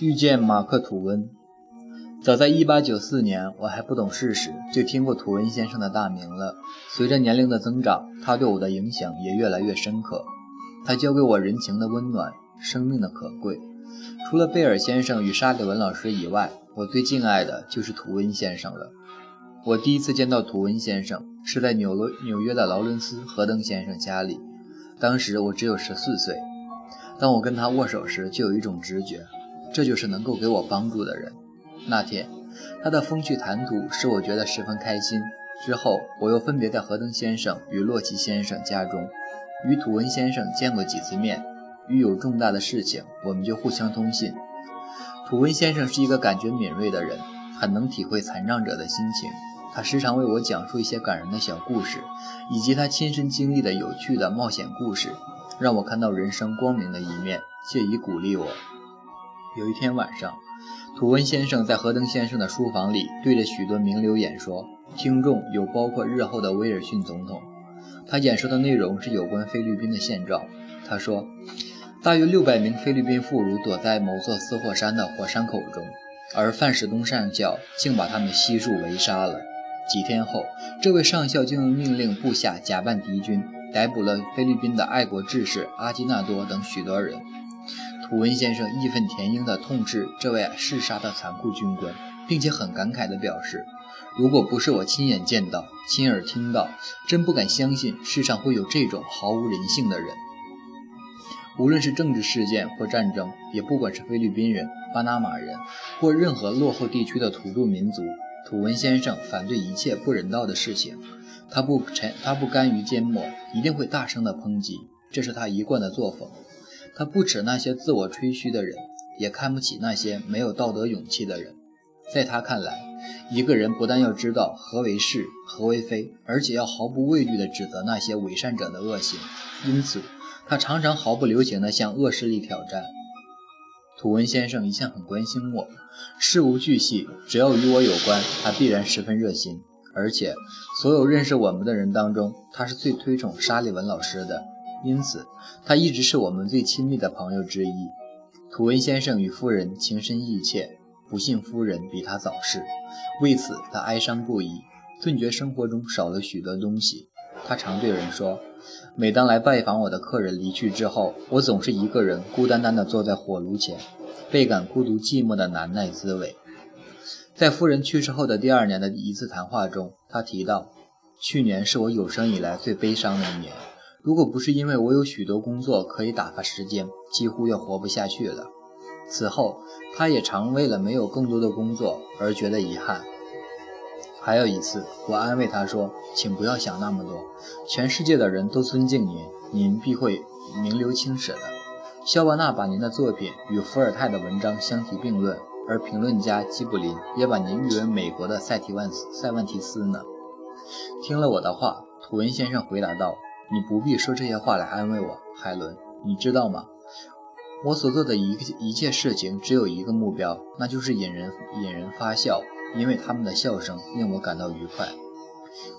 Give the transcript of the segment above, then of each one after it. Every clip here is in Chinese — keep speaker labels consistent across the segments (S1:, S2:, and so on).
S1: 遇见马克·吐温。早在1894年，我还不懂事时，就听过吐温先生的大名了。随着年龄的增长，他对我的影响也越来越深刻。他教给我人情的温暖，生命的可贵。除了贝尔先生与沙利文老师以外，我最敬爱的就是吐温先生了。我第一次见到吐温先生，是在纽罗纽约的劳伦斯·何登先生家里，当时我只有十四岁。当我跟他握手时，就有一种直觉，这就是能够给我帮助的人。那天，他的风趣谈吐使我觉得十分开心。之后，我又分别在何登先生与洛奇先生家中，与土温先生见过几次面。遇有重大的事情，我们就互相通信。土温先生是一个感觉敏锐的人，很能体会残障者的心情。他时常为我讲述一些感人的小故事，以及他亲身经历的有趣的冒险故事。让我看到人生光明的一面，借以鼓励我。有一天晚上，吐温先生在何登先生的书房里对着许多名流演说，听众有包括日后的威尔逊总统。他演说的内容是有关菲律宾的现状。他说，大约六百名菲律宾妇孺躲在某座死火山的火山口中，而范士东上校竟把他们悉数围杀了。几天后，这位上校竟命令部下假扮敌军。逮捕了菲律宾的爱国志士阿基纳多等许多人。吐温先生义愤填膺地痛斥这位嗜杀的残酷军官，并且很感慨地表示：“如果不是我亲眼见到、亲耳听到，真不敢相信世上会有这种毫无人性的人。无论是政治事件或战争，也不管是菲律宾人、巴拿马人或任何落后地区的土著民族，土文先生反对一切不人道的事情。”他不沉，他不甘于缄默，一定会大声的抨击，这是他一贯的作风。他不耻那些自我吹嘘的人，也看不起那些没有道德勇气的人。在他看来，一个人不但要知道何为是，何为非，而且要毫不畏惧地指责那些伪善者的恶行。因此，他常常毫不留情地向恶势力挑战。吐温先生一向很关心我，事无巨细，只要与我有关，他必然十分热心。而且，所有认识我们的人当中，他是最推崇沙利文老师的，因此他一直是我们最亲密的朋友之一。图温先生与夫人情深意切，不幸夫人比他早逝，为此他哀伤不已，顿觉生活中少了许多东西。他常对人说：“每当来拜访我的客人离去之后，我总是一个人孤单单地坐在火炉前，倍感孤独寂寞的难耐滋味。”在夫人去世后的第二年的一次谈话中，他提到，去年是我有生以来最悲伤的一年。如果不是因为我有许多工作可以打发时间，几乎要活不下去了。此后，他也常为了没有更多的工作而觉得遗憾。还有一次，我安慰他说：“请不要想那么多，全世界的人都尊敬您，您必会名留青史的。”肖伯纳把您的作品与伏尔泰的文章相提并论。而评论家基布林也把您誉为美国的塞提万斯塞万提斯呢。听了我的话，图文先生回答道：“你不必说这些话来安慰我，海伦，你知道吗？我所做的一一切事情只有一个目标，那就是引人引人发笑，因为他们的笑声令我感到愉快。”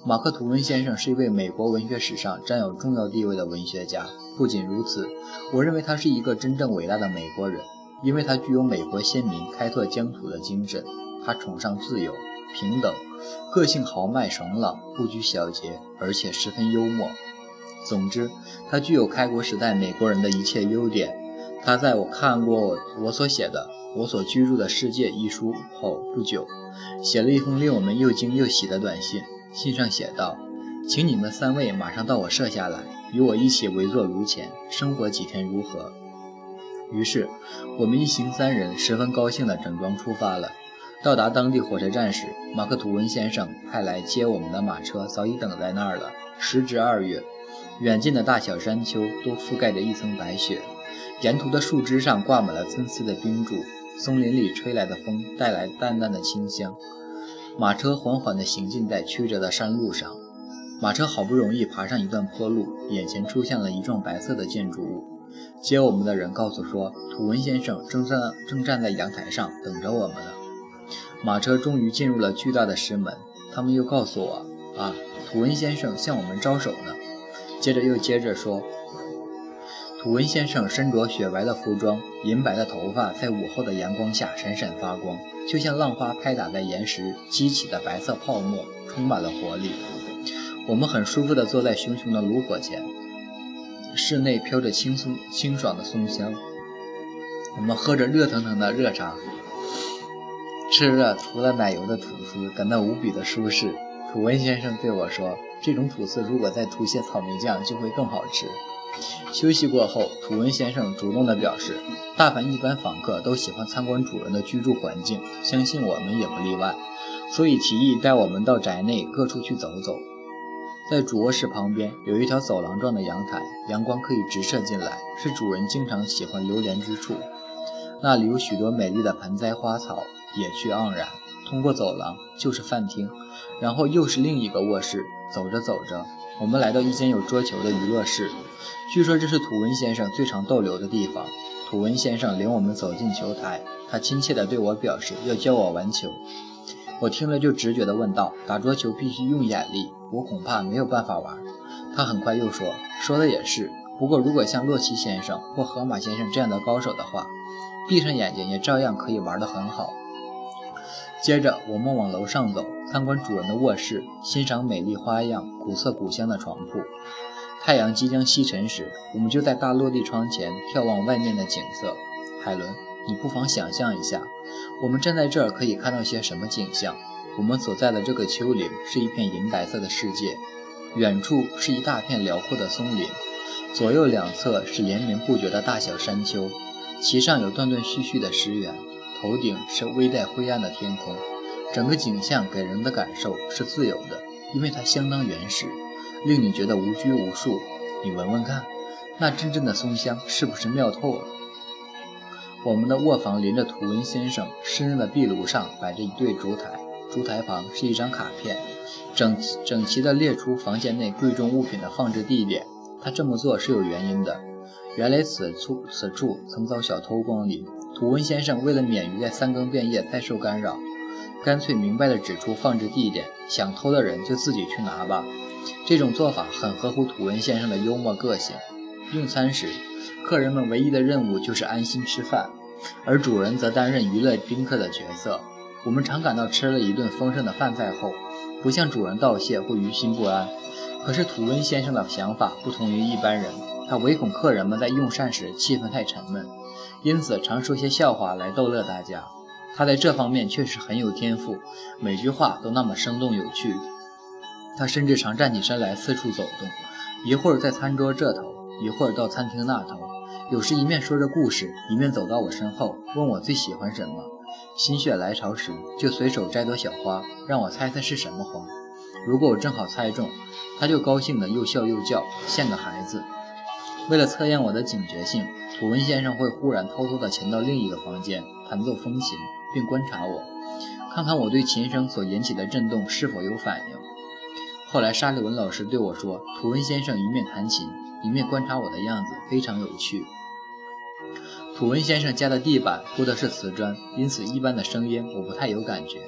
S1: 马克·吐温先生是一位美国文学史上占有重要地位的文学家。不仅如此，我认为他是一个真正伟大的美国人。因为他具有美国先民开拓疆土的精神，他崇尚自由、平等，个性豪迈爽朗，不拘小节，而且十分幽默。总之，他具有开国时代美国人的一切优点。他在我看过我所写的《我所居住的世界》一书后不久，写了一封令我们又惊又喜的短信。信上写道：“请你们三位马上到我舍下来，与我一起围坐炉前，生活几天如何？”于是，我们一行三人十分高兴地整装出发了。到达当地火车站时，马克·吐温先生派来接我们的马车早已等在那儿了。时值二月，远近的大小山丘都覆盖着一层白雪，沿途的树枝上挂满了参差的冰柱，松林里吹来的风带来淡淡的清香。马车缓缓地行进在曲折的山路上，马车好不容易爬上一段坡路，眼前出现了一幢白色的建筑物。接我们的人告诉说，土文先生正站正站在阳台上等着我们呢。马车终于进入了巨大的石门。他们又告诉我，啊，土文先生向我们招手呢。接着又接着说，土文先生身着雪白的服装，银白的头发在午后的阳光下闪闪发光，就像浪花拍打在岩石激起的白色泡沫，充满了活力。我们很舒服地坐在熊熊的炉火前，室内飘着清松清爽的松香。我们喝着热腾腾的热茶，吃着涂了奶油的吐司，感到无比的舒适。土文先生对我说：“这种吐司如果再涂些草莓酱，就会更好吃。”休息过后，土文先生主动地表示，大凡一般访客都喜欢参观主人的居住环境，相信我们也不例外，所以提议带我们到宅内各处去走走。在主卧室旁边有一条走廊状的阳台，阳光可以直射进来，是主人经常喜欢流连之处。那里有许多美丽的盆栽花草，野趣盎然。通过走廊就是饭厅，然后又是另一个卧室。走着走着，我们来到一间有桌球的娱乐室。据说这是土文先生最常逗留的地方。土文先生领我们走进球台，他亲切地对我表示要教我玩球。我听了就直觉地问道：“打桌球必须用眼力，我恐怕没有办法玩。”他很快又说：“说的也是，不过如果像洛奇先生或河马先生这样的高手的话，闭上眼睛也照样可以玩得很好。”接着，我们往楼上走，参观主人的卧室，欣赏美丽花样、古色古香的床铺。太阳即将西沉时，我们就在大落地窗前眺望外面的景色。海伦，你不妨想象一下，我们站在这儿可以看到些什么景象？我们所在的这个丘陵是一片银白色的世界，远处是一大片辽阔的松林，左右两侧是连绵不绝的大小山丘，其上有断断续续的石垣。头顶是微带灰暗的天空，整个景象给人的感受是自由的，因为它相当原始，令你觉得无拘无束。你闻闻看，那阵阵的松香是不是妙透了？我们的卧房临着图文先生湿润的壁炉上摆着一对烛台，烛台旁是一张卡片，整整齐地列出房间内贵重物品的放置地点。他这么做是有原因的，原来此处此处曾遭小偷光临。土文先生为了免于在三更半夜再受干扰，干脆明白地指出放置地点，想偷的人就自己去拿吧。这种做法很合乎土文先生的幽默个性。用餐时，客人们唯一的任务就是安心吃饭，而主人则担任娱乐宾客的角色。我们常感到吃了一顿丰盛的饭菜后，不向主人道谢或于心不安。可是土温先生的想法不同于一般人，他唯恐客人们在用膳时气氛太沉闷。因此，常说些笑话来逗乐大家。他在这方面确实很有天赋，每句话都那么生动有趣。他甚至常站起身来四处走动，一会儿在餐桌这头，一会儿到餐厅那头。有时一面说着故事，一面走到我身后，问我最喜欢什么。心血来潮时，就随手摘朵小花，让我猜猜是什么花。如果我正好猜中，他就高兴的又笑又叫，像个孩子。为了测验我的警觉性。土文先生会忽然偷偷地潜到另一个房间弹奏风琴，并观察我，看看我对琴声所引起的震动是否有反应。后来，沙利文老师对我说：“土文先生一面弹琴，一面观察我的样子非常有趣。”土文先生家的地板铺的是瓷砖，因此一般的声音我不太有感觉。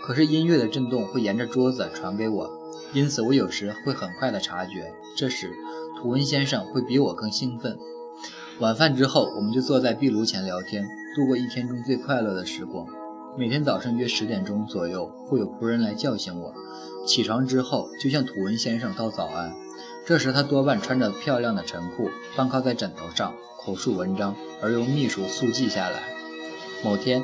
S1: 可是音乐的震动会沿着桌子传给我，因此我有时会很快地察觉。这时，土文先生会比我更兴奋。晚饭之后，我们就坐在壁炉前聊天，度过一天中最快乐的时光。每天早上约十点钟左右，会有仆人来叫醒我。起床之后，就向土文先生道早安。这时他多半穿着漂亮的晨裤，半靠在枕头上，口述文章，而由秘书速记下来。某天，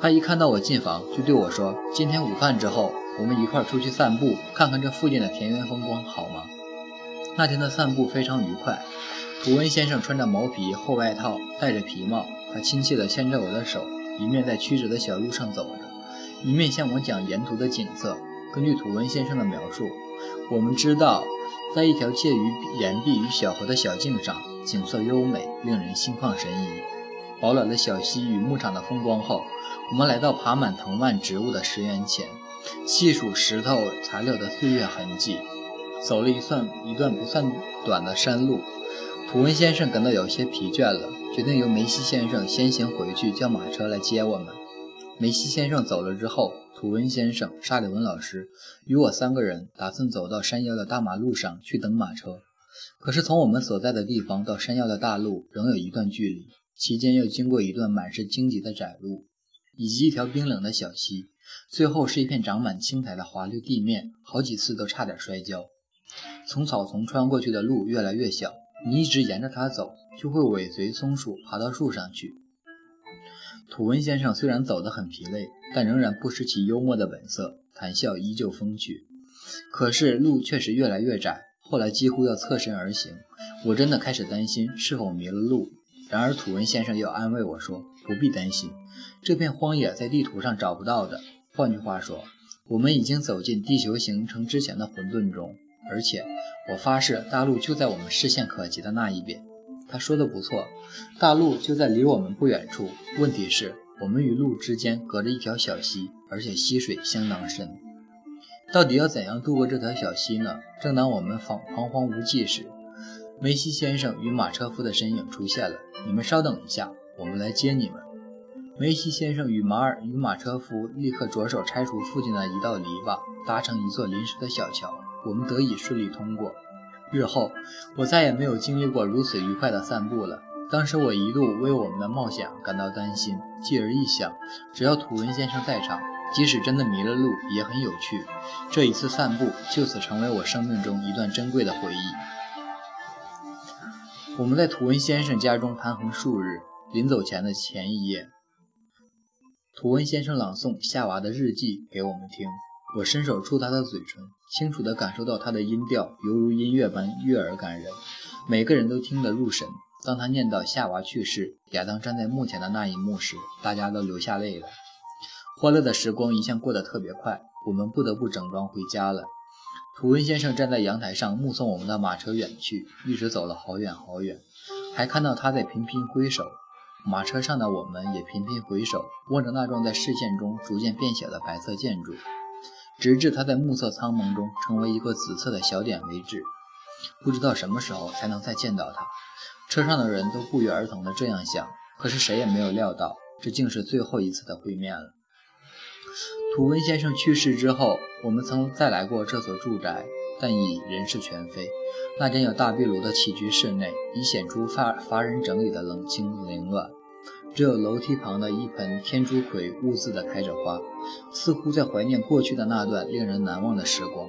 S1: 他一看到我进房，就对我说：“今天午饭之后，我们一块儿出去散步，看看这附近的田园风光，好吗？”那天的散步非常愉快。图文先生穿着毛皮厚外套，戴着皮帽。他亲切地牵着我的手，一面在曲折的小路上走着，一面向我讲沿途的景色。根据图文先生的描述，我们知道，在一条介于岩壁与小河的小径上，景色优美，令人心旷神怡。饱览了小溪与牧场的风光后，我们来到爬满藤蔓植物的石垣前，细数石头残留的岁月痕迹。走了一算一段不算短的山路。图文先生感到有些疲倦了，决定由梅西先生先行回去，叫马车来接我们。梅西先生走了之后，图文先生、沙里文老师与我三个人打算走到山腰的大马路上去等马车。可是从我们所在的地方到山腰的大路仍有一段距离，期间又经过一段满是荆棘的窄路，以及一条冰冷的小溪，最后是一片长满青苔的滑溜地面，好几次都差点摔跤。从草丛穿过去的路越来越小，你一直沿着它走，就会尾随松鼠爬到树上去。土温先生虽然走得很疲累，但仍然不失其幽默的本色，谈笑依旧风趣。可是路确实越来越窄，后来几乎要侧身而行，我真的开始担心是否迷了路。然而土温先生又安慰我说：“不必担心，这片荒野在地图上找不到的。换句话说，我们已经走进地球形成之前的混沌中。”而且，我发誓，大陆就在我们视线可及的那一边。他说的不错，大陆就在离我们不远处。问题是，我们与路之间隔着一条小溪，而且溪水相当深。到底要怎样渡过这条小溪呢？正当我们彷彷徨无计时，梅西先生与马车夫的身影出现了。你们稍等一下，我们来接你们。梅西先生与马尔与马车夫立刻着手拆除附近的一道篱笆，搭成一座临时的小桥。我们得以顺利通过。日后，我再也没有经历过如此愉快的散步了。当时我一度为我们的冒险感到担心，继而一想，只要土文先生在场，即使真的迷了路也很有趣。这一次散步就此成为我生命中一段珍贵的回忆。我们在土文先生家中盘桓数日，临走前的前一夜，土文先生朗诵夏娃的日记给我们听。我伸手触他的嘴唇，清楚地感受到他的音调犹如音乐般悦耳感人，每个人都听得入神。当他念到夏娃去世，亚当站在墓前的那一幕时，大家都流下泪来。欢乐的时光一向过得特别快，我们不得不整装回家了。图恩先生站在阳台上目送我们的马车远去，一直走了好远好远，还看到他在频频挥手。马车上的我们也频频回首，望着那幢在视线中逐渐变小的白色建筑。直至它在暮色苍茫中成为一个紫色的小点为止，不知道什么时候才能再见到它。车上的人都不约而同地这样想，可是谁也没有料到，这竟是最后一次的会面了。图温先生去世之后，我们曾再来过这所住宅，但已人事全非。那间有大壁炉的起居室内，已显出乏乏人整理的冷清凌乱。只有楼梯旁的一盆天竺葵兀自地开着花，似乎在怀念过去的那段令人难忘的时光。